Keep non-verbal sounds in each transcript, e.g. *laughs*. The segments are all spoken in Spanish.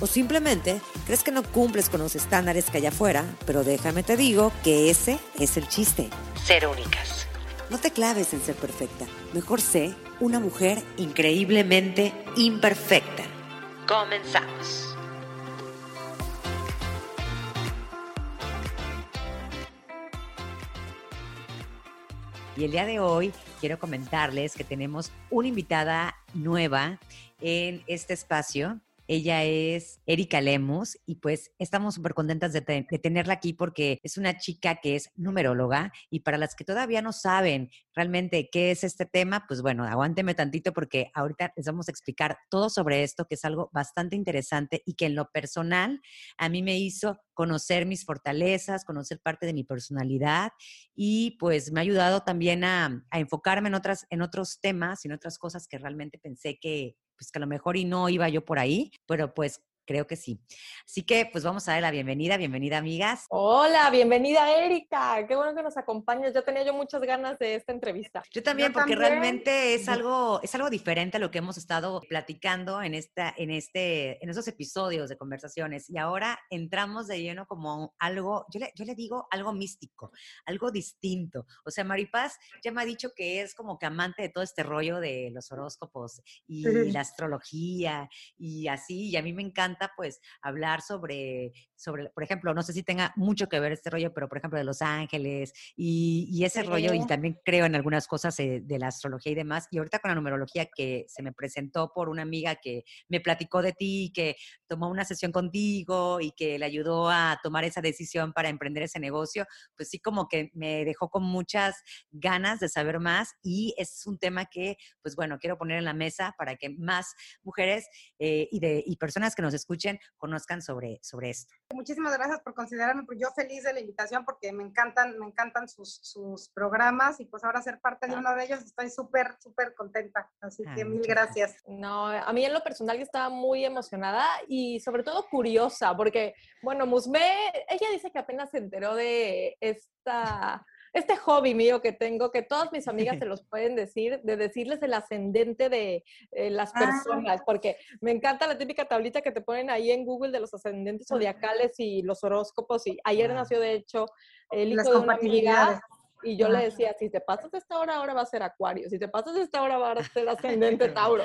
O simplemente crees que no cumples con los estándares que hay afuera, pero déjame te digo que ese es el chiste. Ser únicas. No te claves en ser perfecta. Mejor sé una mujer increíblemente imperfecta. Comenzamos. Y el día de hoy quiero comentarles que tenemos una invitada nueva en este espacio. Ella es Erika Lemus y pues estamos súper contentas de, tenerla aquí porque es una chica que es numeróloga y para las que todavía no saben realmente qué es este tema, pues bueno, aguánteme tantito porque ahorita les vamos a explicar todo sobre esto, que es algo bastante interesante y que en lo personal a mí me hizo conocer mis fortalezas, conocer parte de mi personalidad y pues me ha ayudado también a, a enfocarme en, otras, en otros temas y en otras cosas que realmente pensé que, pues que a lo mejor y no iba yo por ahí, pero pues Creo que sí. Así que pues vamos a dar la bienvenida. Bienvenida, amigas. Hola, bienvenida, Erika. Qué bueno que nos acompañas. Ya tenía yo muchas ganas de esta entrevista. Yo también, porque realmente es algo, es algo diferente a lo que hemos estado platicando en, esta, en, este, en esos episodios de conversaciones. Y ahora entramos de lleno como algo, yo le, yo le digo algo místico, algo distinto. O sea, Maripaz ya me ha dicho que es como que amante de todo este rollo de los horóscopos y la astrología y así. Y a mí me encanta pues hablar sobre, sobre, por ejemplo, no sé si tenga mucho que ver este rollo, pero por ejemplo de Los Ángeles y, ese rollo, y también creo en algunas cosas eh, de la astrología y demás. Y ahorita con la numerología que se me presentó por una amiga que me platicó de ti, que tomó una sesión contigo y que le ayudó a tomar esa decisión para emprender ese negocio, pues sí como que me dejó con muchas ganas de saber más y es un tema que, pues bueno, quiero poner en la mesa para que más mujeres eh, y, de, y personas que nos escuchan escuchen conozcan sobre, sobre esto. Muchísimas gracias por considerarme, yo feliz de la invitación porque me encantan, me encantan sus, sus programas y pues ahora ser parte de uno de ellos estoy súper, súper contenta. Así que mil gracias. No, a mí en lo personal yo estaba muy emocionada y sobre todo curiosa porque, bueno, Musme, ella dice que apenas se enteró de esta este hobby mío que tengo, que todas mis amigas se *laughs* los pueden decir, de decirles el ascendente de eh, las ah. personas, porque me encanta la típica tablita que te ponen ahí en Google de los ascendentes zodiacales y los horóscopos. Y ayer nació, de hecho, el hijo de una amiga. Y yo le decía, si te pasas esta hora, ahora va a ser Acuario. Si te pasas esta hora, va a ser ascendente *laughs* Tauro.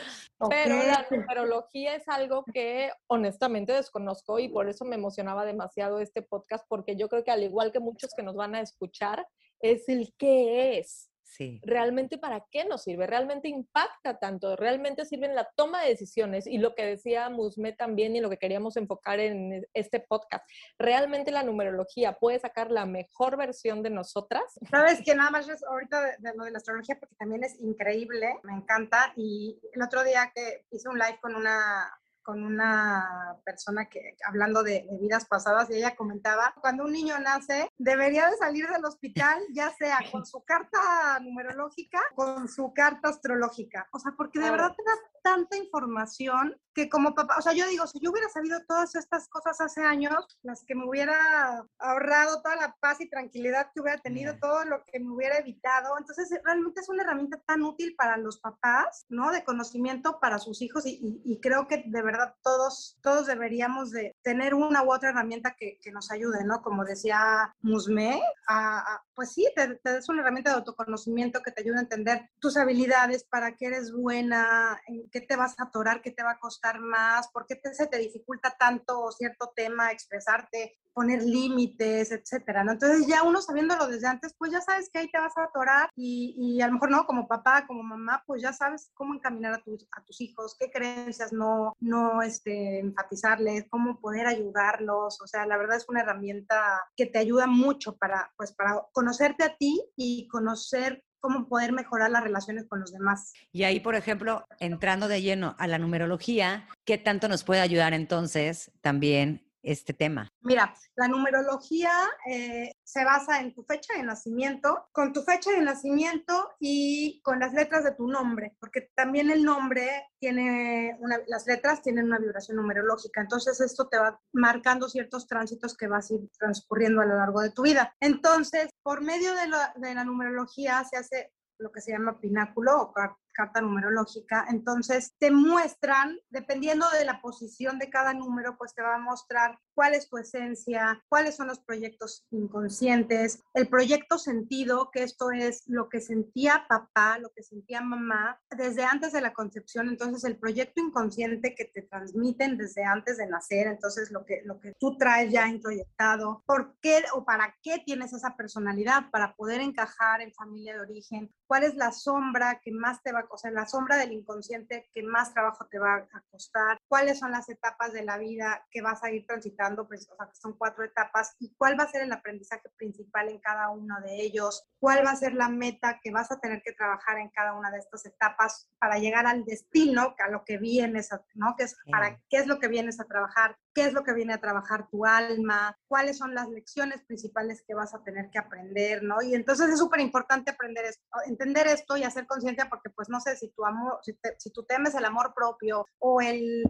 Pero la numerología es algo que honestamente desconozco y por eso me emocionaba demasiado este podcast, porque yo creo que al igual que muchos que nos van a escuchar, es el qué es. Sí. Realmente para qué nos sirve, realmente impacta tanto, realmente sirve en la toma de decisiones y lo que decía Musme también y lo que queríamos enfocar en este podcast, realmente la numerología puede sacar la mejor versión de nosotras. Sabes que *laughs* nada más ahorita de, lo de la astrología porque también es increíble, me encanta y el otro día que hice un live con una con una persona que hablando de, vidas pasadas y ella comentaba, cuando un niño nace, debería de salir del hospital, ya sea *laughs* con su carta numerológica, con su carta astrológica. O sea, porque de verdad te das tanta información que como papá, o sea, yo digo, si yo hubiera sabido todas estas cosas hace años, las que me hubiera ahorrado toda la paz y tranquilidad que hubiera tenido, todo lo que me hubiera evitado, entonces realmente es una herramienta tan útil para los papás, ¿no? De conocimiento para sus hijos y, y creo que de verdad todos, todos deberíamos de tener una u otra herramienta que, que nos ayude, ¿no? Como decía Musme, a, pues sí, te, te una herramienta de autoconocimiento que te ayude a entender tus habilidades, para qué eres buena, en qué te vas a atorar, qué te va a costar más, por qué te, se te dificulta tanto cierto tema, expresarte, poner límites, etcétera, ¿no? Entonces ya uno sabiéndolo desde antes, pues ya sabes que ahí te vas a atorar y, y a lo mejor no, como papá, como mamá, pues ya sabes cómo encaminar a tus, a tus hijos, qué creencias no, no este, enfatizarles, cómo poder ayudarlos, o sea, la verdad es una herramienta que te ayuda mucho para, pues, para conocerte a ti y conocer cómo poder mejorar las relaciones con los demás. Y ahí, por ejemplo, entrando de lleno a la numerología, ¿qué tanto nos puede ayudar entonces también este tema? Mira, la numerología eh, se basa en tu fecha de nacimiento, con tu fecha de nacimiento y con las letras de tu nombre, porque también el nombre tiene una, las letras tienen una vibración numerológica, entonces esto te va marcando ciertos tránsitos que vas a ir transcurriendo a lo largo de tu vida. Entonces, por medio de la, de la numerología se hace lo que se llama pináculo o carta numerológica. Entonces, te muestran, dependiendo de la posición de cada número, pues te va a mostrar cuál es tu esencia, cuáles son los proyectos inconscientes, el proyecto sentido, que esto es lo que sentía papá, lo que sentía mamá desde antes de la concepción. Entonces, el proyecto inconsciente que te transmiten desde antes de nacer, entonces lo que, lo que tú traes ya introyectado, por qué o para qué tienes esa personalidad, para poder encajar en familia de origen, cuál es la sombra que más te va o sea, la sombra del inconsciente que más trabajo te va a costar, cuáles son las etapas de la vida que vas a ir transitando, pues, o sea, que son cuatro etapas, y cuál va a ser el aprendizaje principal en cada uno de ellos, cuál va a ser la meta que vas a tener que trabajar en cada una de estas etapas para llegar al destino, a lo que vienes, a, ¿no? Que es para qué es lo que vienes a trabajar, qué es lo que viene a trabajar tu alma, cuáles son las lecciones principales que vas a tener que aprender, ¿no? Y entonces es súper importante aprender esto, entender esto y hacer conciencia porque pues no sé si tu amor, si, si tú temes el amor propio o el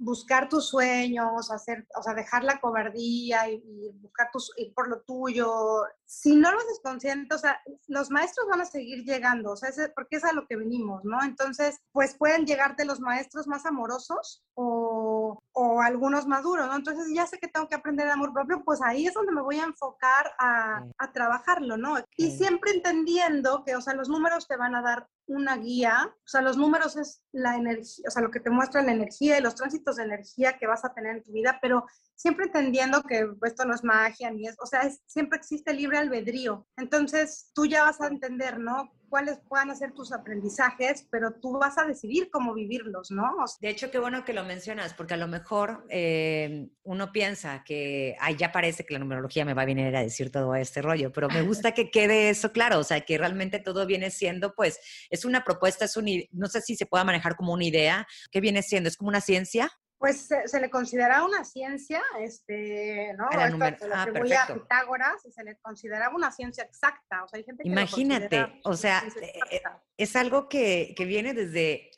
buscar tus sueños, hacer, o sea, dejar la cobardía y, buscar tus, ir por lo tuyo. Si no lo haces consciente, o los maestros van a seguir llegando, o sea, porque es a lo que venimos, ¿no? Entonces, pues pueden llegarte los maestros más amorosos o, o algunos más duros, ¿no? Entonces, ya sé que tengo que aprender el amor propio, pues ahí es donde me voy a enfocar a, a trabajarlo, ¿no? Y siempre entendiendo que, o sea, los números te van a dar una guía, o sea, los números es la energía, o sea, lo que te muestra la energía y los tránsitos de energía que vas a tener en tu vida, pero siempre entendiendo que esto no es magia ni es, o sea, es, siempre existe libre albedrío. Entonces, tú ya vas a entender, ¿no? Cuáles puedan ser tus aprendizajes, pero tú vas a decidir cómo vivirlos, ¿no? De hecho, qué bueno que lo mencionas, porque a lo mejor eh, uno piensa que, ay, ya parece que la numerología me va a venir a decir todo este rollo, pero me gusta que quede eso claro, o sea, que realmente todo viene siendo, pues, es una propuesta, es un, no sé si se pueda manejar como una idea, ¿qué viene siendo? ¿Es como una ciencia? Pues se, le considera una ciencia, este, ¿no? Esto, se le ah, a Pitágoras y se le consideraba una ciencia exacta. O sea, hay gente que Imagínate, o sea, eh, es algo que, que viene desde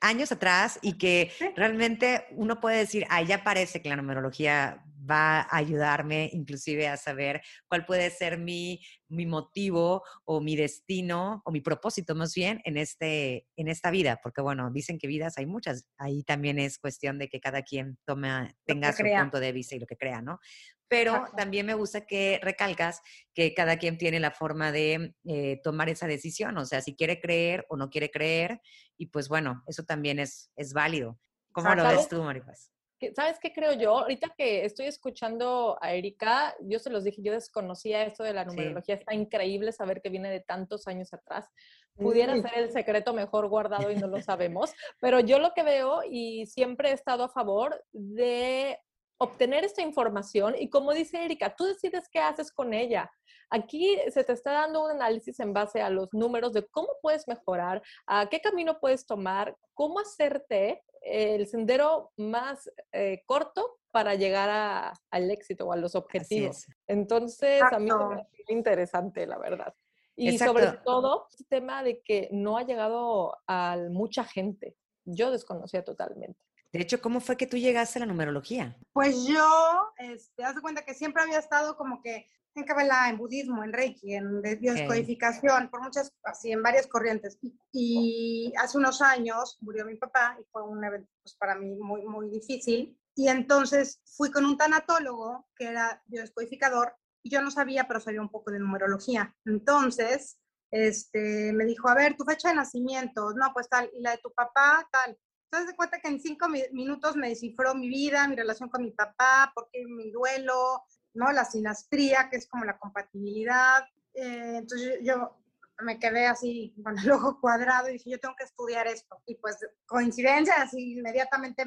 años atrás y que realmente uno puede decir, ah, ya parece que la numerología va a ayudarme inclusive a saber cuál puede ser mi, mi motivo o mi destino o mi propósito más bien en, este, en esta vida, porque bueno, dicen que vidas hay muchas, ahí también es cuestión de que cada quien toma, tenga su punto de vista y lo que crea, ¿no? Pero también me gusta que recalcas que cada quien tiene la forma de eh, tomar esa decisión, o sea, si quiere creer o no quiere creer, y pues bueno, eso también es, es válido. ¿Cómo lo ves tú, Maripaz? ¿Sabes qué creo yo? Ahorita que estoy escuchando a Erika, yo se los dije, yo desconocía esto de la numerología, está increíble saber que viene de tantos años atrás. Pudiera ser el secreto mejor guardado y no lo *laughs* sabemos, pero yo lo que veo y siempre he estado a favor de obtener esta información y como dice Erika, tú decides qué haces con ella. Aquí se te está dando un análisis en base a los números de cómo puedes mejorar, a qué camino puedes tomar, cómo hacerte el sendero más eh, corto para llegar al éxito o a los objetivos. Entonces, a mí me parece interesante, la verdad. Y sobre todo, el tema de que no ha llegado a mucha gente. Yo desconocía totalmente. De hecho, ¿cómo fue que tú llegaste a la numerología? Pues yo, este, te das cuenta que siempre había estado como que en Kabbalah, en budismo, en Reiki, en bioscodificación, por muchas, así, en varias corrientes. Y, hace unos años murió mi papá y fue un evento pues, para mí muy, muy difícil. Y entonces fui con un tanatólogo que era bioscodificador y yo no sabía, pero sabía un poco de numerología. Entonces, este, me dijo, a ver, tu fecha de nacimiento, no, pues tal, y la de tu papá, tal. Entonces, de cuenta que en cinco minutos me descifró mi vida, mi relación con mi papá, por qué mi duelo, ¿no? La sinastría, que es como la compatibilidad. Eh, entonces yo me quedé así con el ojo cuadrado y dije, yo tengo que estudiar esto. Y pues coincidencia, así inmediatamente,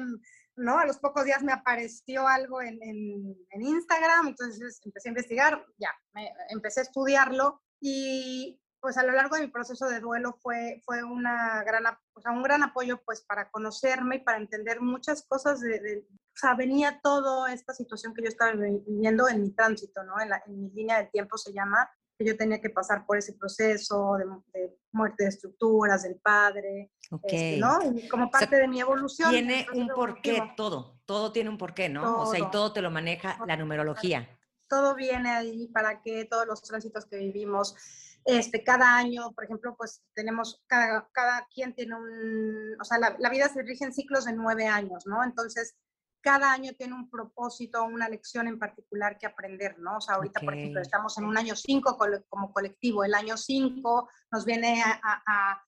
¿no? A los pocos días me apareció algo en, en, Instagram, entonces empecé a investigar, ya, me, empecé a estudiarlo y pues a lo largo de mi proceso de duelo fue, fue una gran, o sea, un gran apoyo pues para conocerme y para entender muchas cosas de, o sea, venía toda esta situación que yo estaba viviendo en mi tránsito, ¿no? En, en mi línea de tiempo se llama, que yo tenía que pasar por ese proceso de, muerte de estructuras del padre, este, ¿no? como parte de mi evolución. Tiene un porqué todo, todo tiene un porqué, ¿no? o sea, y todo te lo maneja la numerología. Todo viene ahí para que todos los tránsitos que vivimos, este, cada año, por ejemplo, pues tenemos, cada, cada quien tiene un, o sea, la, la vida se rige en ciclos de nueve años, ¿no? Entonces, cada año tiene un propósito, una lección en particular que aprender, ¿no? O sea, ahorita, por ejemplo, estamos en un año 5 como colectivo. El año 5 nos viene a,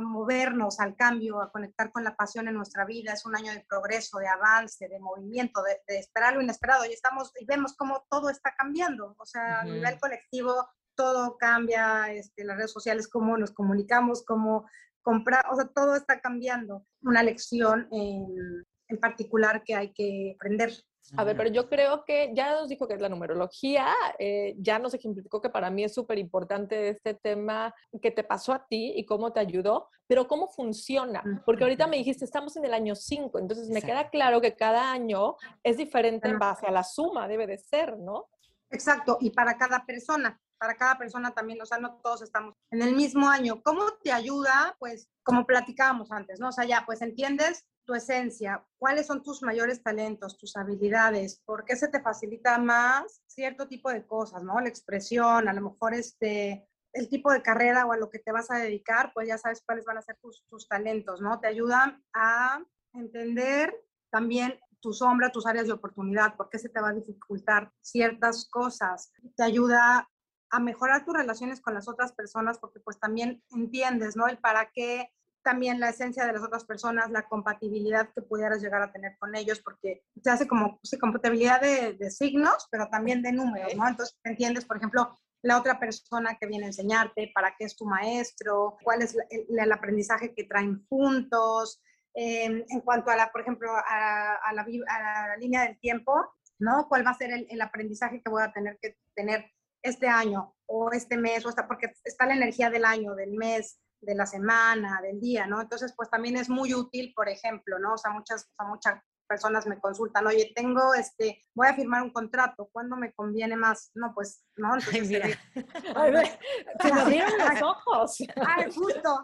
movernos al cambio, a conectar con la pasión en nuestra vida. Es un año de progreso, de avance, de movimiento, de, esperar lo inesperado. Y, estamos, y vemos cómo todo está cambiando. O sea, a nivel colectivo todo cambia, este, las redes sociales, cómo nos comunicamos, cómo comprar, o sea, todo está cambiando. Una lección en en particular que hay que aprender. A ver, pero yo creo que ya nos dijo que es la numerología, eh, ya nos ejemplificó que para mí es súper importante este tema que te pasó a ti y cómo te ayudó, pero cómo funciona, porque ahorita me dijiste, estamos en el año 5, entonces me queda claro que cada año es diferente en base a la suma, debe de ser, ¿no? Exacto, y para cada persona, para cada persona también, o sea, no todos estamos en el mismo año. ¿Cómo te ayuda? Pues como platicábamos antes, ¿no? O sea, ya, pues entiendes tu esencia, cuáles son tus mayores talentos, tus habilidades, por qué se te facilita más cierto tipo de cosas, ¿no? La expresión, a lo mejor este, el tipo de carrera o a lo que te vas a dedicar, pues ya sabes cuáles van a ser tus, tus talentos, ¿no? Te ayudan a entender también tu sombra, tus áreas de oportunidad, por qué se te va a dificultar ciertas cosas. Te ayuda a mejorar tus relaciones con las otras personas porque pues también entiendes, ¿no? El para qué también la esencia de las otras personas, la compatibilidad que pudieras llegar a tener con ellos, porque se hace como sí, compatibilidad de, signos, pero también de números, ¿no? Entonces, entiendes, por ejemplo, la otra persona que viene a enseñarte, para qué es tu maestro, cuál es el, aprendizaje que traen juntos, em, en cuanto a la, por ejemplo, a, la, a, la, línea del tiempo, ¿no? ¿Cuál va a ser el, el, aprendizaje que voy a tener que tener este año o este mes, o hasta porque está la energía del año, del mes, de la semana, del día, ¿no? Entonces, pues también es muy útil, por ejemplo, ¿no? O sea, muchas, o sea, muchas personas me consultan, oye, tengo este, voy a firmar un contrato, ¿cuándo me conviene más? No, pues, ¿no? Entonces, *laughs* Ay, mira. *laughs* se me abrieron los ojos. Ay, justo.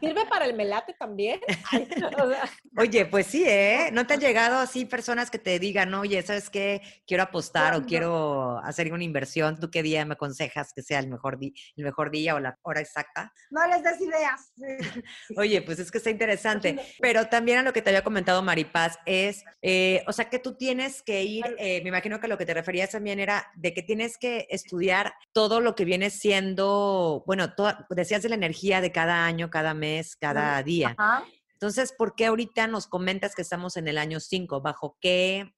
¿Sirve para el melate también? *laughs* Oye, pues sí, ¿eh? ¿No te han llegado así personas que te digan, oye, ¿sabes qué? Quiero apostar o quiero hacer una inversión. ¿Tú qué día me aconsejas que sea el mejor, el mejor día o la hora exacta? No les des ideas. Oye, pues es que está interesante. Pero también a lo que te había comentado Maripaz, es, eh, o sea, que tú tienes que ir, eh, me imagino que lo que te referías también era de que tienes que estudiar todo lo que viene siendo, bueno, decías de la energía de cada año, cada mes, cada día. Entonces, ¿por qué ahorita nos comentas que estamos en el año 5? ¿Bajo qué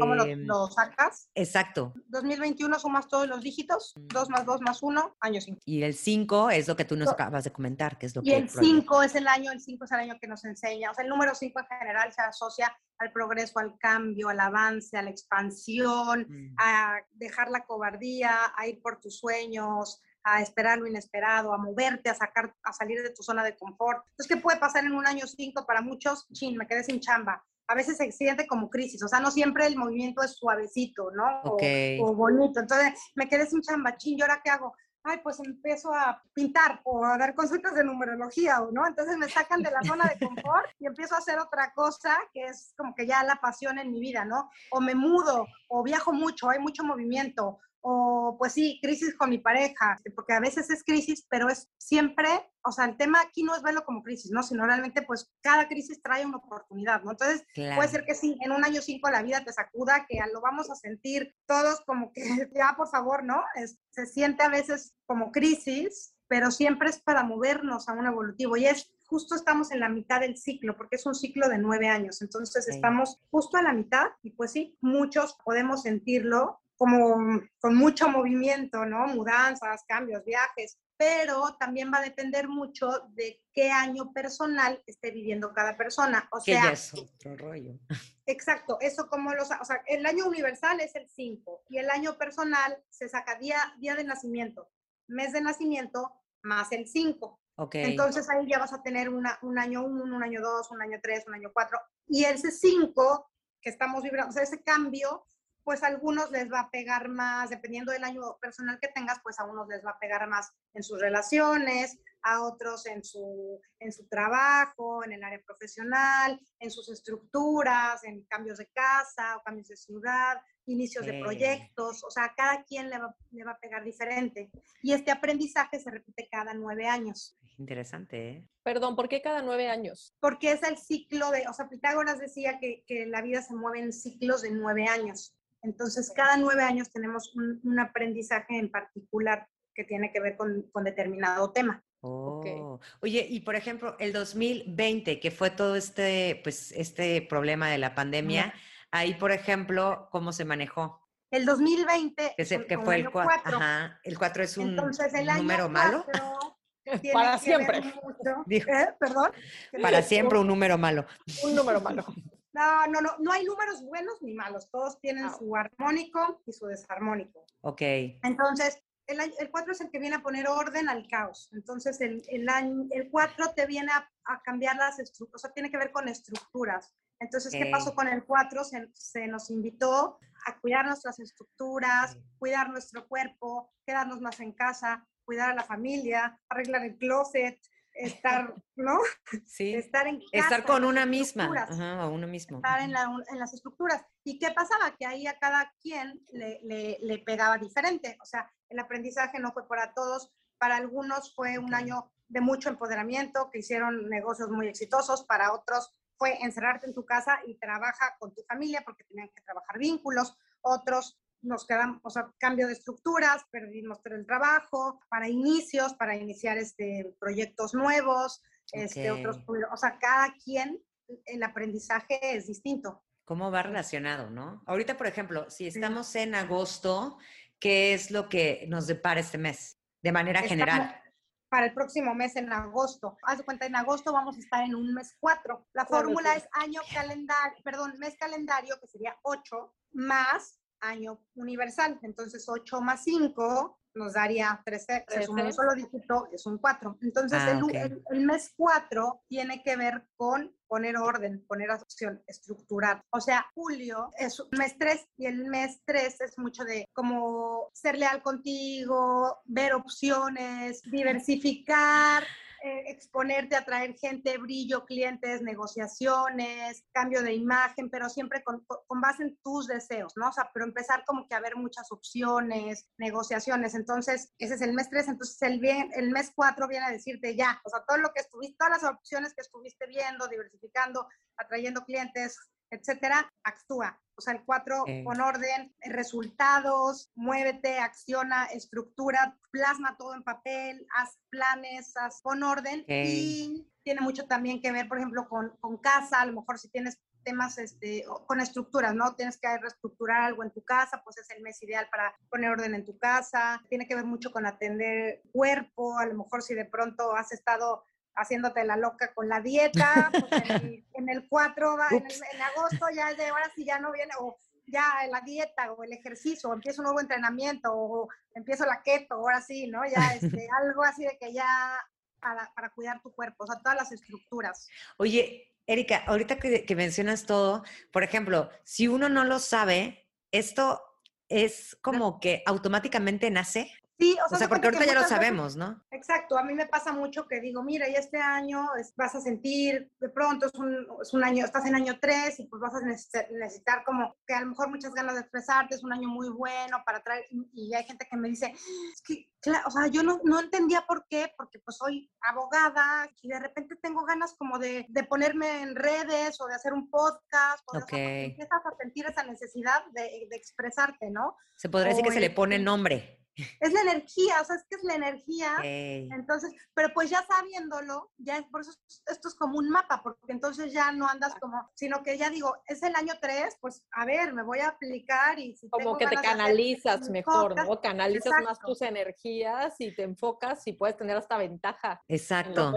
¿Cómo em, lo, sacas? Exacto. 2021 sumas todos los dígitos, 2 más 2 más 1, año 5. Y el 5 es lo que tú nos acabas de comentar, que es lo y que... Y el 5 es el año, el 5 es el año que nos enseña, o sea, el número 5 en general se asocia al progreso, al cambio, al avance, a la expansión, mm. a dejar la cobardía, a ir por tus sueños, a esperar lo inesperado, a moverte, a sacar, a salir de tu zona de confort. Entonces, ¿qué puede pasar en un año 5 para muchos? Chin, me quedé sin chamba a veces se siente como crisis, o sea, no siempre el movimiento es suavecito, ¿no? O, bonito. Entonces, me quedé sin chambachín, ¿y ahora qué hago? Ay, pues empiezo a pintar o a dar consultas de numerología, ¿no? Entonces me sacan de la zona de confort y empiezo a hacer otra cosa que es como que ya la pasión en mi vida, ¿no? O me mudo, o viajo mucho, hay mucho movimiento, o pues sí, crisis con mi pareja, porque a veces es crisis, pero es siempre, o sea, el tema aquí no es verlo como crisis, ¿no? Sino realmente pues cada crisis trae una oportunidad, ¿no? Entonces puede ser que sí, en un año cinco la vida te sacuda, que lo vamos a sentir todos como que *laughs* ya por favor, ¿no? se siente a veces como crisis, pero siempre es para movernos a un evolutivo y es justo estamos en la mitad del ciclo, porque es un ciclo de nueve años, entonces estamos justo a la mitad y pues sí, muchos podemos sentirlo como con mucho movimiento, ¿no? Mudanzas, cambios, viajes, pero también va a depender mucho de qué año personal esté viviendo cada persona. O sea, ya es otro rollo. *laughs* Exacto, eso como los, o sea, el año universal es el 5 y el año personal se saca día, día de nacimiento, mes de nacimiento más el 5. Okay. Entonces ahí ya vas a tener una, un año 1, un año 2, un año 3, un año 4 y ese 5 que estamos vibrando, o sea, ese cambio, pues a algunos les va a pegar más, dependiendo del año personal que tengas, pues a unos les va a pegar más en sus relaciones, a otros en su, en su trabajo, en el área profesional, en sus estructuras, en cambios de casa o cambios de ciudad, inicios de proyectos, o sea, a cada quien le va, le va a pegar diferente. Y este aprendizaje se repite cada nueve años. Interesante, ¿eh? Perdón, ¿por qué cada nueve años? Porque es el ciclo de, o sea, Pitágoras decía que, que la vida se mueve en ciclos de nueve años. Entonces, cada nueve años tenemos un, un aprendizaje en particular que tiene que ver con, con determinado tema. Oh. Oye, y por ejemplo, el 2020, que fue todo este, pues, este problema de la pandemia, ahí, por ejemplo, ¿cómo se manejó? El 2020, que, se, que fue el 4. Ajá, el 4 es un Entonces, el número año malo. *laughs* Para siempre. Mucho. *laughs* ¿eh? Perdón. Para *laughs* siempre un número malo. Un número malo. No, no, no, no hay números buenos ni malos, todos tienen Ah. su armónico y su desarmónico. Ok. Entonces, el, el 4 es el que viene a poner orden al caos. Entonces, el, el, el 4 te viene a, a cambiar las estructuras, o sea, tiene que ver con estructuras. Entonces, ¿qué pasó con el 4? Se, se nos invitó a cuidar nuestras estructuras, cuidar nuestro cuerpo, quedarnos más en casa, cuidar a la familia, arreglar el closet, estar, ¿no? *laughs* Sí. Estar en casa, Estar con una misma. Ajá, o uno mismo. estar en, la- en las estructuras. ¿Y qué pasaba? Que ahí a cada quien le, le- le pegaba diferente. O sea, el aprendizaje no fue para todos. Para algunos fue un año de mucho empoderamiento, que hicieron negocios muy exitosos. Para otros fue encerrarte en tu casa y trabaja con tu familia porque tenían que trabajar vínculos. Otros nos quedamos, o sea, cambio de estructuras, perdimos el trabajo, para inicios, para iniciar este, proyectos nuevos, este, otros, o sea, cada quien, el aprendizaje es distinto. ¿Cómo va relacionado, no? Ahorita, por ejemplo, si estamos en agosto, ¿qué es lo que nos depara este mes? De manera Estamos general. Para el próximo mes, en agosto. Haz de cuenta, en agosto vamos a estar en un mes 4. La fórmula es año calendario, perdón, mes calendario, que sería 8, más año universal. Entonces, 8 más 5 nos daría 13. Se suma un 13. solo dígito, es un 4. Entonces, Ah, el, u- ok. el- el mes 4 tiene que ver con poner orden, poner acción, estructurar. O sea, julio es un mes 3 y el mes 3 es mucho de como ser leal contigo, ver opciones, diversificar, eh, exponerte, atraer gente, brillo, clientes, negociaciones, cambio de imagen, pero siempre con, con- base en tus deseos, ¿no? O sea, pero empezar como que a ver muchas opciones, negociaciones. Entonces, ese es el mes 3. Entonces, el, bien, el mes 4 viene a decirte ya, o sea, todo lo que estuviste, todas las opciones que estuviste viendo, diversificando, atrayendo clientes, etcétera, actúa. O sea, el 4 Ok. con orden, resultados, muévete, acciona, estructura, plasma todo en papel, haz planes, haz con orden y tiene mucho también que ver, por ejemplo, con, con casa, a lo mejor si tienes temas este, con estructuras, ¿no? Tienes que reestructurar algo en tu casa, pues es el mes ideal para poner orden en tu casa. Tiene que ver mucho con atender cuerpo, a lo mejor si de pronto has estado haciéndote la loca con la dieta, pues en, el, *laughs* en el 4, va, en, el- Ups. en agosto ya es de ahora sí ya no viene, o ya la dieta o el ejercicio, o empiezo un nuevo entrenamiento, o empiezo la keto, ahora sí, ¿no? Ya este, *laughs* algo así de que ya para, para cuidar tu cuerpo, o sea, todas las estructuras. Oye, Erika, ahorita que, que mencionas todo, por ejemplo, si uno no lo sabe, esto es como que automáticamente nace. Sí, O sea, porque ahorita ya lo sabemos, ¿no? Exacto, a mí me pasa mucho que digo, mira, y este año es- vas a sentir, de pronto es un, es un año, estás en año 3 y pues vas a necesitar, necesitar como que a lo mejor muchas ganas de expresarte, es un año muy bueno para traer, y, y hay gente que me dice, es que, claro, o sea, yo no, no entendía por qué, porque pues soy abogada y de repente tengo ganas como de, de ponerme en redes o de hacer un podcast, o de- o sea, porque Ok. empiezas a sentir esa necesidad de, de expresarte, ¿no? Se podría decir que se le pone Oye, nombre. Es la energía, o sea, es que es la energía. Entonces, pero pues ya sabiéndolo, ya es por eso es- esto es como un mapa, porque entonces ya no andas como, sino que ya digo, es el año 3, pues a ver, me voy a aplicar y si Como tengo que te hacer canalizas mejor, ¿no? Canalizas más tus energías y te enfocas y puedes tener hasta ventaja. Exacto.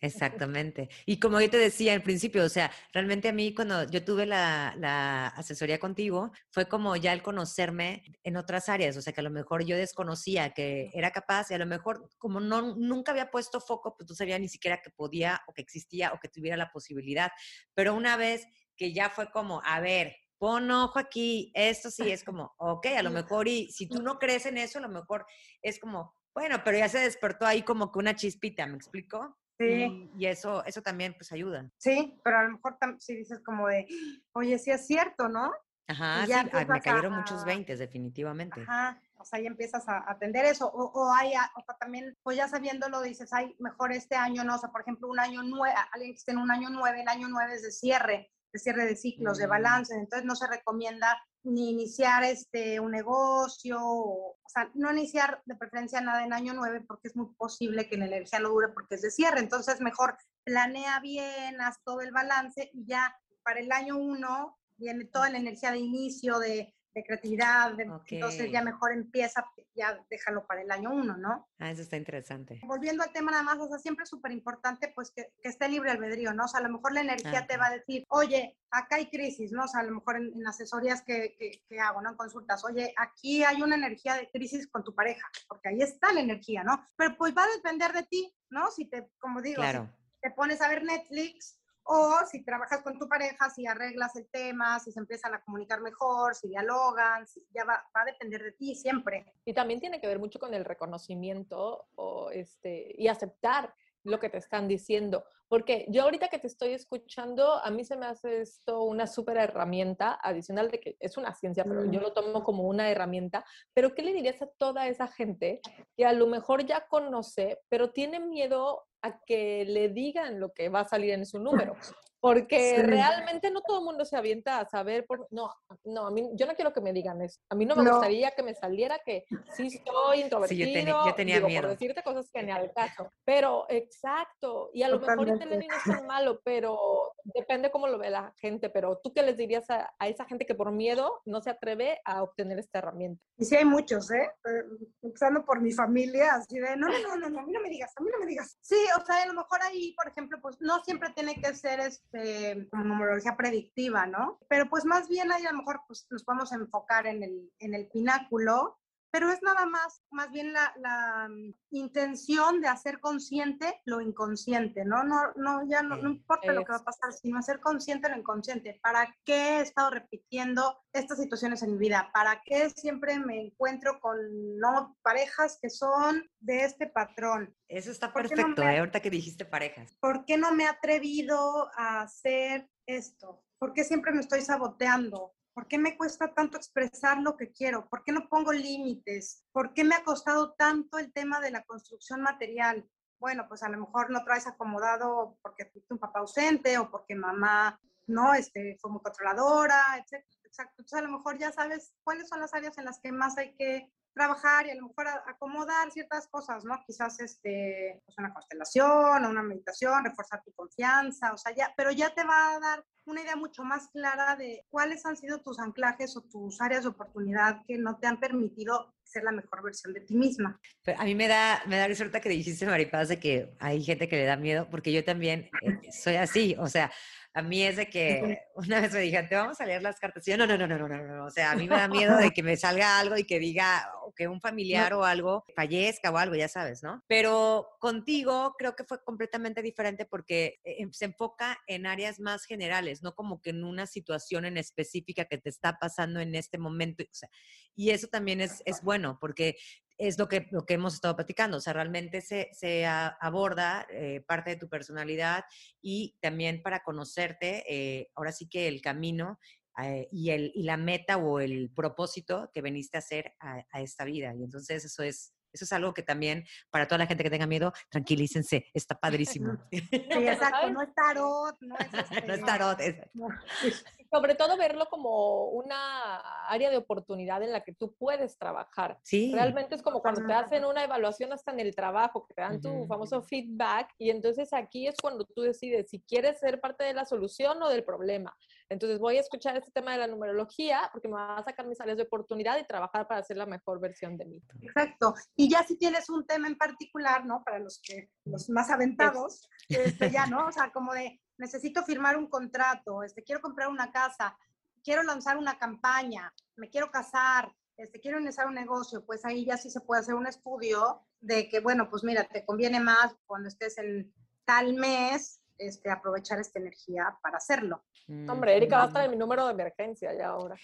Exactamente. Y como yo te decía al principio, o sea, realmente a mí cuando yo tuve la, la asesoría contigo, fue como ya el conocerme en otras áreas, o sea, que a lo mejor yo desconocía que era capaz y a lo mejor como no, nunca había puesto foco, pues no sabía ni siquiera que podía o que existía o que tuviera la posibilidad. Pero una vez que ya fue como, a ver, pon ojo aquí, esto sí es como, ok, a lo mejor, y si tú no crees en eso, a lo mejor es como, bueno, pero ya se despertó ahí como que una chispita, ¿me explico? Sí. Y, eso, eso también pues ayuda. Sí, pero a lo mejor si dices como de, oye, sí es cierto, ¿no? Ajá, sí, me cayeron muchos veintes, definitivamente. Ajá, o sea, ya empiezas a atender eso, o, o hay, o también, pues ya sabiéndolo, dices, ay, mejor este año, no, o sea, por ejemplo, un año nueve, alguien que esté en un año nueve, el año nueve es de cierre, de cierre de ciclos, de mm. balance, entonces no se recomienda ni iniciar este, un negocio, o, sea, no iniciar de preferencia nada en año 9 porque es muy posible que la energía no dure porque es de cierre. Entonces, mejor planea bien, haz todo el balance y ya para el año 1 viene toda la energía de inicio, de de creatividad, entonces ya mejor empieza, ya déjalo para el año uno, ¿no? Ah, eso está interesante. Volviendo al tema nada más, o sea, siempre es súper importante pues que, que, esté libre albedrío, ¿no? O sea, a lo mejor la energía te va a decir, oye, acá hay crisis, ¿no? O sea, a lo mejor en, asesorías que, que, hago, ¿no? En consultas, oye, aquí hay una energía de crisis con tu pareja, porque ahí está la energía, ¿no? Pero pues va a depender de ti, ¿no? Si te, como digo, si te pones a ver Netflix, o si trabajas con tu pareja, si arreglas el tema, si se empiezan a comunicar mejor, si dialogan, ya va, va, a depender de ti siempre. Y también tiene que ver mucho con el reconocimiento o este, y aceptar lo que te están diciendo. Porque yo ahorita que te estoy escuchando, a mí se me hace esto una súper herramienta adicional de que es una ciencia, pero yo lo tomo como una herramienta. Pero ¿qué le dirías a toda esa gente que a lo mejor ya conoce, pero tiene miedo a que le digan lo que va a salir en su *laughs* número? Porque realmente no todo el mundo se avienta a saber, por, no, no, a mí, yo no quiero que me digan eso. A mí no me gustaría que me saliera que sí estoy introvertido. Sí, yo, tenía miedo. Por decirte cosas que ni al caso. Pero, exacto. Y a lo mejor el no es tan malo, pero depende cómo lo ve la gente. Pero tú qué les dirías a, a, esa gente que por miedo no se atreve a obtener esta herramienta? Y sí hay muchos, ¿eh? eh empezando por mi familia, así de, no, no, no, no, a mí no me digas, a mí no me digas. Sí, o sea, a lo mejor ahí, por ejemplo, pues no siempre tiene que ser este este, numerología predictiva, ¿no? Pero pues más bien ahí a lo mejor pues, nos podemos enfocar en el, en el pináculo, pero es nada más, más bien la, la mm, intención de hacer consciente lo inconsciente, ¿no? No, no ya no, no importa lo que va a pasar, sino hacer consciente lo inconsciente. ¿Para qué he estado repitiendo estas situaciones en mi vida? ¿Para qué siempre me encuentro con no parejas que son de este patrón? Eso está perfecto, ¿eh? ahorita que dijiste parejas. ¿Por qué no me he atrevido a hacer esto? ¿Por qué siempre me estoy saboteando? ¿Por qué me cuesta tanto expresar lo que quiero? ¿Por qué no pongo límites? ¿Por qué me ha costado tanto el tema de la construcción material? Bueno, pues a lo mejor no traes acomodado porque tuviste un papá ausente o porque mamá no este, fue muy controladora, etc. Exacto. Entonces a lo mejor ya sabes cuáles son las áreas en las que más hay que trabajar y a lo mejor acomodar ciertas cosas, ¿no? Quizás este, pues una constelación o una meditación, reforzar tu confianza, o sea, ya, pero ya te va a dar una idea mucho más clara de cuáles han sido tus anclajes o tus áreas de oportunidad que no te han permitido ser la mejor versión de ti misma. a mí me da, me da suerte que dijiste, Maripaz, de que hay gente que le da miedo, porque yo también eh, soy así, o sea, a mí es de que *laughs* una vez me dijeron, te vamos a leer las cartas. Y yo, no, no, no, no, no, no, O sea, a mí me da miedo de *laughs* que me salga algo y que diga, o que un familiar o algo fallezca o algo, ya sabes, ¿no? Pero contigo creo que fue completamente diferente porque eh, se enfoca en áreas más generales, no como que en una situación en específica que te está pasando en este momento. O sea, y eso también es, es bueno porque es lo que, lo que hemos estado platicando, o sea, realmente se, se aborda eh, parte de tu personalidad y también para conocerte, eh, ahora sí que el camino eh, y, el, y la meta o el propósito que veniste a hacer a, a, esta vida. Y entonces eso es, eso es algo que también, para toda la gente que tenga miedo, tranquilícense, está *laughs* padrísimo. Sí, exacto, no es tarot, no es, *laughs* no es tarot. *laughs* Sobre todo verlo como una área de oportunidad en la que tú puedes trabajar. Sí. Realmente es como cuando te hacen una evaluación hasta en el trabajo, que te dan tu famoso feedback, y entonces aquí es cuando tú decides si quieres ser parte de la solución o del problema. Entonces voy a escuchar este tema de la numerología porque me va a sacar mis áreas de oportunidad y trabajar para hacer la mejor versión de mí. Exacto. Y ya si tienes un tema en particular, ¿no? Para los que los más aventados, este, ya, ¿no? O sea, como de necesito firmar un contrato, este, quiero comprar una casa, quiero lanzar una campaña, me quiero casar, este, quiero iniciar un negocio, pues ahí ya sí se puede hacer un estudio de que, bueno, pues mira, te conviene más cuando estés en tal mes este, aprovechar esta energía para hacerlo. Hombre, Erika va a estar en mi número de emergencia ya ahora.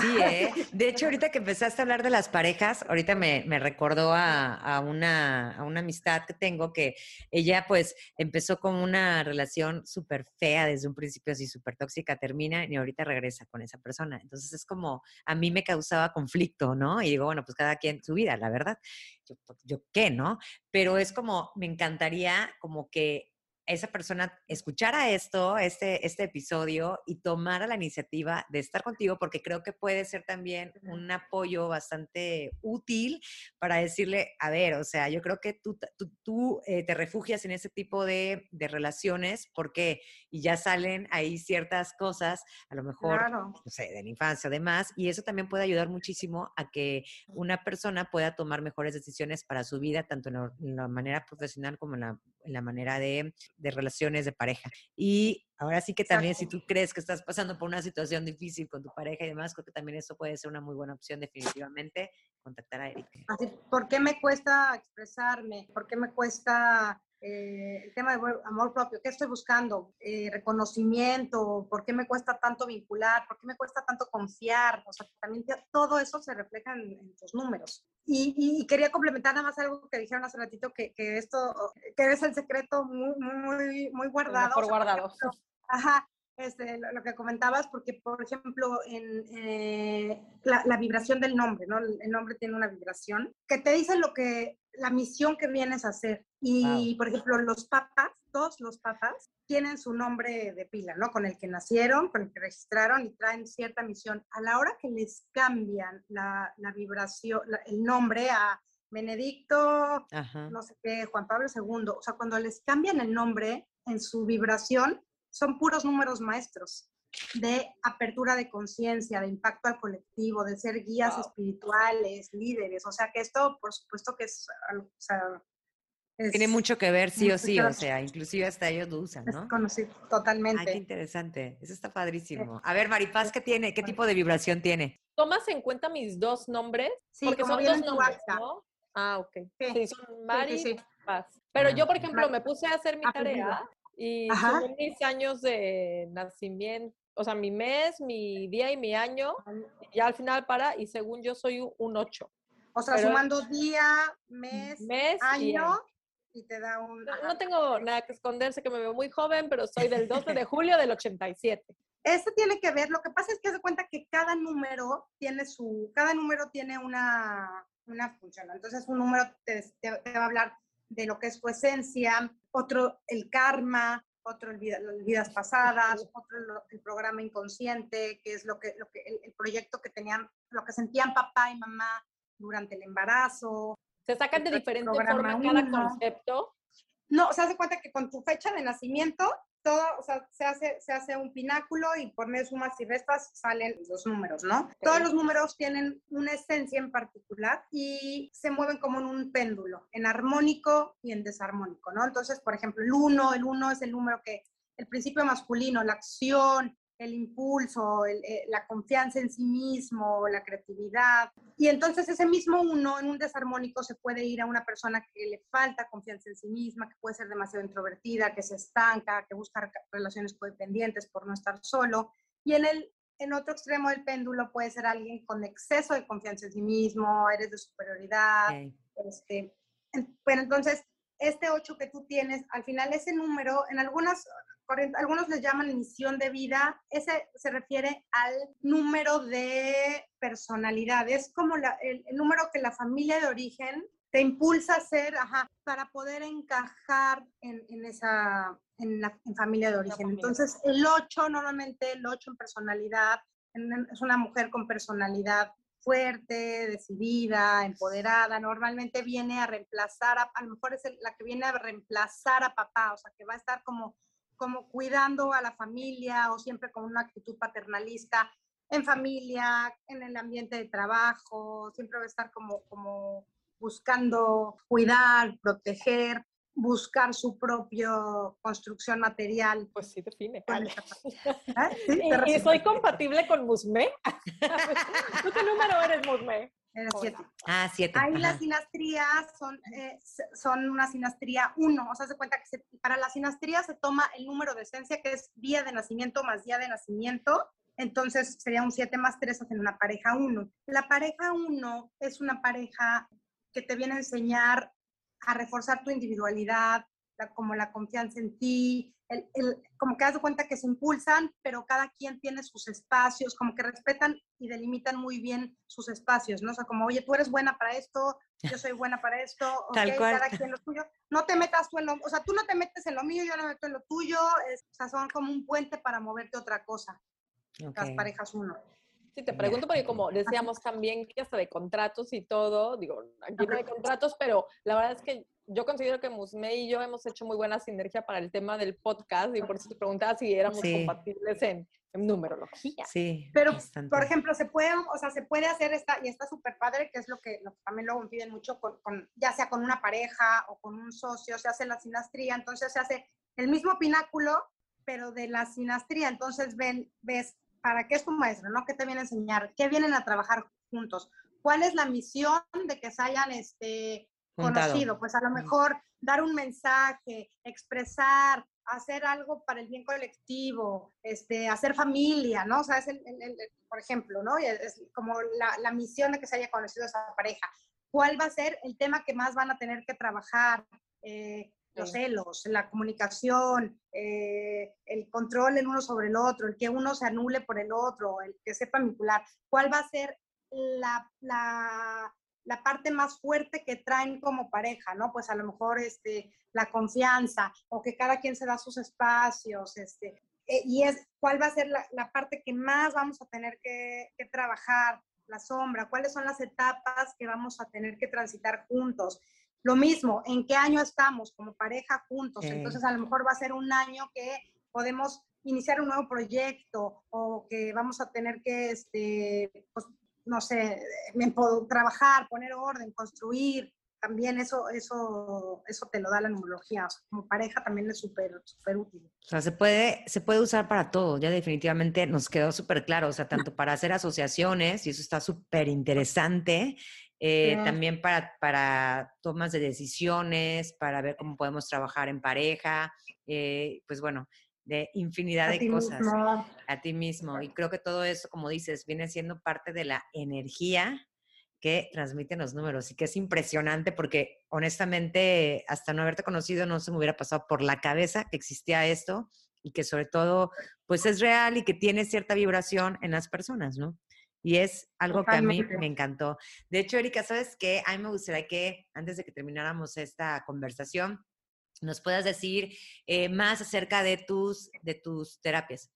Sí, ¿eh? *laughs* De hecho, ahorita que empezaste a hablar de las parejas, ahorita me, me recordó a, a, una, a una amistad que tengo que ella pues empezó con una relación súper fea desde un principio, así súper tóxica, termina y ahorita regresa con esa persona. Entonces es como, a mí me causaba conflicto, ¿no? Y digo, bueno, pues cada quien su vida, la verdad. Yo, yo qué, ¿no? Pero es como, me encantaría como que esa persona escuchara esto, este, este episodio y tomara la iniciativa de estar contigo, porque creo que puede ser también un apoyo bastante útil para decirle, a ver, o sea, yo creo que tú, tú, tú eh, te refugias en ese tipo de, de, relaciones porque y ya salen ahí ciertas cosas, a lo mejor, claro. no sé, de la infancia, además, y eso también puede ayudar muchísimo a que una persona pueda tomar mejores decisiones para su vida, tanto en la, en la manera profesional como en la, en la manera de de relaciones de pareja. Y ahora sí que también Exacto. si tú crees que estás pasando por una situación difícil con tu pareja y demás, creo que también eso puede ser una muy buena opción definitivamente, contactar a Erika. Así, ¿Por qué me cuesta expresarme? ¿Por qué me cuesta eh, el tema de amor propio, ¿qué estoy buscando? Eh, reconocimiento, ¿por qué me cuesta tanto vincular? ¿Por qué me cuesta tanto confiar? O sea, también todo eso se refleja en, en tus números. Y, y, quería complementar nada más algo que dijeron hace ratito, que, que esto, que es el secreto muy, muy, muy guardado. Por guardado. Ejemplo, ajá, este, lo, lo, que comentabas, porque, por ejemplo, en eh, la, la, vibración del nombre, ¿no? El nombre tiene una vibración que te dice lo que, la misión que vienes a hacer. Y, wow. por ejemplo, los papas, todos los papas, tienen su nombre de pila, ¿no? Con el que nacieron, con el que registraron y traen cierta misión. A la hora que les cambian la, la vibración, la, el nombre a Benedicto, Ajá. no sé qué, Juan Pablo II, o sea, cuando les cambian el nombre en su vibración, son puros números maestros de apertura de conciencia, de impacto al colectivo, de ser guías wow. espirituales, líderes. O sea que esto, por supuesto que es, o sea, es Tiene mucho que ver, sí o sí, o sea, inclusive hasta ellos lo usan, ¿no? Conocido, totalmente. Ay, qué interesante, eso está padrísimo. A ver, Maripaz, ¿qué tiene? ¿Qué tipo de vibración tiene? ¿Tomas en cuenta mis dos nombres? Sí, Porque como son dos nombres, ¿no? Ah, ok. Sí, sí son Mari sí, sí, Paz. Pero yo, por ejemplo, me puse a hacer mi tarea y mis años de nacimiento, o sea, mi mes, mi día y mi año, y al final para, y según yo soy un 8. O sea, Pero, sumando día, mes, mes año, y, y te da un... No, no, tengo nada que esconder, sé que me veo muy joven, pero soy del 12 de julio del 87. Este tiene que ver, lo que pasa es que se cuenta que cada número tiene su, cada número tiene una, una función. Entonces, un número te, te, te va a hablar de lo que es su esencia, otro el karma, otro el vida, las vidas pasadas, otro el, el, programa inconsciente, que es lo que, lo que el, el, proyecto que tenían, lo que sentían papá y mamá durante el embarazo. ¿Se sacan de diferente forma cada uno. concepto? No, se hace cuenta que con tu fecha de nacimiento todo, o sea, se hace, se hace un pináculo y por medio de sumas y restas salen los números, ¿no? Okay. Todos los números tienen una esencia en particular y se mueven como en un péndulo, en armónico y en desarmónico, ¿no? Entonces, por ejemplo, el 1, el 1 es el número que, el principio masculino, la acción, el impulso, el, eh, la confianza en sí mismo, la creatividad. Y entonces ese mismo uno en un desarmónico se puede ir a una persona que le falta confianza en sí misma, que puede ser demasiado introvertida, que se estanca, que busca relaciones codependientes por no estar solo. Y en el en otro extremo del péndulo puede ser alguien con exceso de confianza en sí mismo, eres de superioridad. Okay. Este, bueno, entonces, este 8 que tú tienes, al final ese número, en algunas algunos les llaman misión de vida, ese se refiere al número de personalidad, es como la, el, el, número que la familia de origen te impulsa a ser, ajá, para poder encajar en, en esa, en la en familia de origen. Entonces, el 8, normalmente el 8 en personalidad, es una mujer con personalidad fuerte, decidida, empoderada, normalmente viene a reemplazar, a, a lo mejor es el, la que viene a reemplazar a papá, o sea, que va a estar como como cuidando a la familia o siempre con una actitud paternalista en familia, en el ambiente de trabajo, siempre va a estar como, como buscando cuidar, proteger, buscar su propia construcción material. Pues sí, define. ¿Eh? *laughs* ¿Sí? ¿Y, ¿Y soy compatible con Musme? *laughs* ¿Tú qué número eres, Musme? Era siete. Ah, siete. Ahí ajá. las sinastrías son, eh, son una sinastría 1. O sea, se cuenta que se- para la sinastría se toma el número de esencia, que es día de nacimiento más día de nacimiento. Entonces sería un 7 más 3, hacen una pareja 1. La pareja 1 es una pareja que te viene a enseñar a reforzar tu individualidad, la- como la confianza en ti, el, el- como que das cuenta que se impulsan, pero cada quien tiene sus espacios, como que respetan y delimitan muy bien sus espacios, ¿no? O sea, como, oye, tú eres buena para esto, yo soy buena para esto, *laughs* ok, Tal cual. cada quien lo suyo. No te metas tú en lo, o sea, tú no te metes en lo mío, yo no me meto en lo tuyo, es- o sea, son como un puente para moverte a otra cosa, las Ok. parejas uno. Sí, te pregunto porque como decíamos también que hasta de contratos y todo, digo, aquí no hay contratos, pero la verdad es que yo considero que Musme y yo hemos hecho muy buena sinergia para el tema del podcast y por eso te preguntaba si éramos Sí. compatibles en, en numerología. Sí. Pero, bastante. por ejemplo, se puede, o sea, se puede hacer esta, y está súper padre, que es lo que, lo que también luego me piden mucho, con, con- ya sea con una pareja o con un socio, se hace la sinastría, entonces se hace el mismo pináculo, pero de la sinastría, entonces ven, ves, ¿para qué es tu maestro, no? ¿Qué te viene a enseñar? ¿Qué vienen a trabajar juntos? ¿Cuál es la misión de que se hayan, este, Juntado. conocido? Pues a lo mejor dar un mensaje, expresar, hacer algo para el bien colectivo, este, hacer familia, ¿no? O sea, es el, el- el- por ejemplo, ¿no? Es, como la, la misión de que se haya conocido esa pareja. ¿Cuál va a ser el tema que más van a tener que trabajar? Eh, los celos, la comunicación, eh, el control el uno sobre el otro, el que uno se anule por el otro, el que sepa vincular. ¿Cuál va a ser la, la, la parte más fuerte que traen como pareja, ¿no? Pues a lo mejor este, la confianza o que cada quien se da sus espacios, este, eh, y es cuál va a ser la, la parte que más vamos a tener que, que trabajar, la sombra, cuáles son las etapas que vamos a tener que transitar juntos. Lo mismo, en qué año estamos como pareja juntos. Entonces a lo mejor va a ser un año que podemos iniciar un nuevo proyecto o que vamos a tener que, este, pues, no sé, me puedo trabajar, poner orden, construir. También eso, eso, eso te lo da la numerología. O sea, como pareja también es súper, súper útil. O sea, se puede, se puede usar para todo, ya definitivamente nos quedó súper claro, o sea, tanto para hacer asociaciones, y eso está súper interesante, eh, Sí. también para, para tomas de decisiones, para ver cómo podemos trabajar en pareja, eh, pues bueno, de infinidad A de cosas mismo. a ti mismo. Y creo que todo eso, como dices, viene siendo parte de la energía que transmiten los números y que es impresionante porque honestamente hasta no haberte conocido no se me hubiera pasado por la cabeza que existía esto y que sobre todo pues es real y que tiene cierta vibración en las personas, ¿no? Y es algo que a mí me encantó. De hecho, Erika, ¿sabes qué? A mí me gustaría que antes de que termináramos esta conversación, nos puedas decir eh, más acerca de tus, de tus terapias.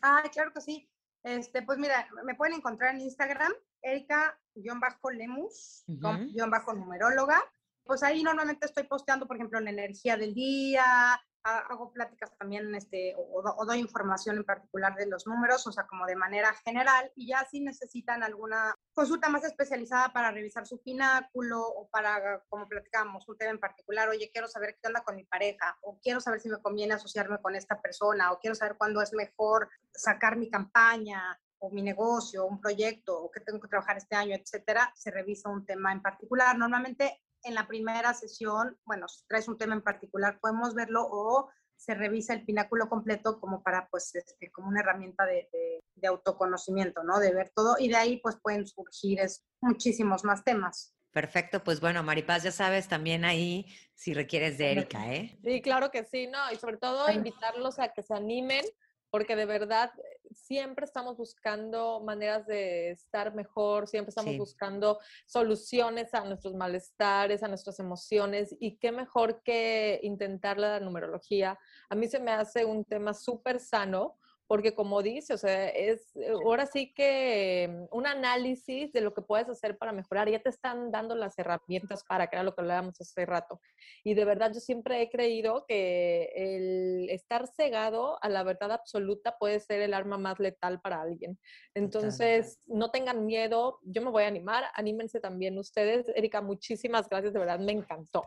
Ay, claro que sí. Este, pues mira, me pueden encontrar en Instagram, Erika-Lemus, guion bajo numeróloga. Pues ahí normalmente estoy posteando, por ejemplo, la energía del día, hago pláticas también, este, o, o doy información en particular de los números, o sea, como de manera general, y ya si necesitan alguna consulta más especializada para revisar su pináculo o para, como platicamos, un tema en particular, oye, quiero saber qué onda con mi pareja, o quiero saber si me conviene asociarme con esta persona, o quiero saber cuándo es mejor sacar mi campaña o mi negocio, un proyecto, o qué tengo que trabajar este año, etcétera, se revisa un tema en particular. Normalmente en la primera sesión, bueno, si traes un tema en particular, podemos verlo o se revisa el pináculo completo como para, pues, este, como una herramienta de, de- de autoconocimiento, ¿no? De ver todo y de ahí, pues, pueden surgir es, muchísimos más temas. Perfecto, pues bueno, Maripaz, ya sabes, también ahí si requieres de Erika, ¿eh? Sí, claro que sí, no, y sobre todo invitarlos a que se animen, porque de verdad siempre estamos buscando maneras de estar mejor, siempre estamos Sí. buscando soluciones a nuestros malestares, a nuestras emociones, y qué mejor que intentar la numerología. A mí se me hace un tema súper sano, porque como dice, o sea, es eh, ahora sí que mm, un análisis de lo que puedes hacer para mejorar, ya te están dando las herramientas para, era lo que hablábamos hace rato. Y de verdad yo siempre he creído que el estar cegado a la verdad absoluta puede ser el arma más letal para alguien. Entonces, no tengan miedo, yo me voy a animar, anímense también ustedes. Erika, muchísimas gracias, de verdad me encantó.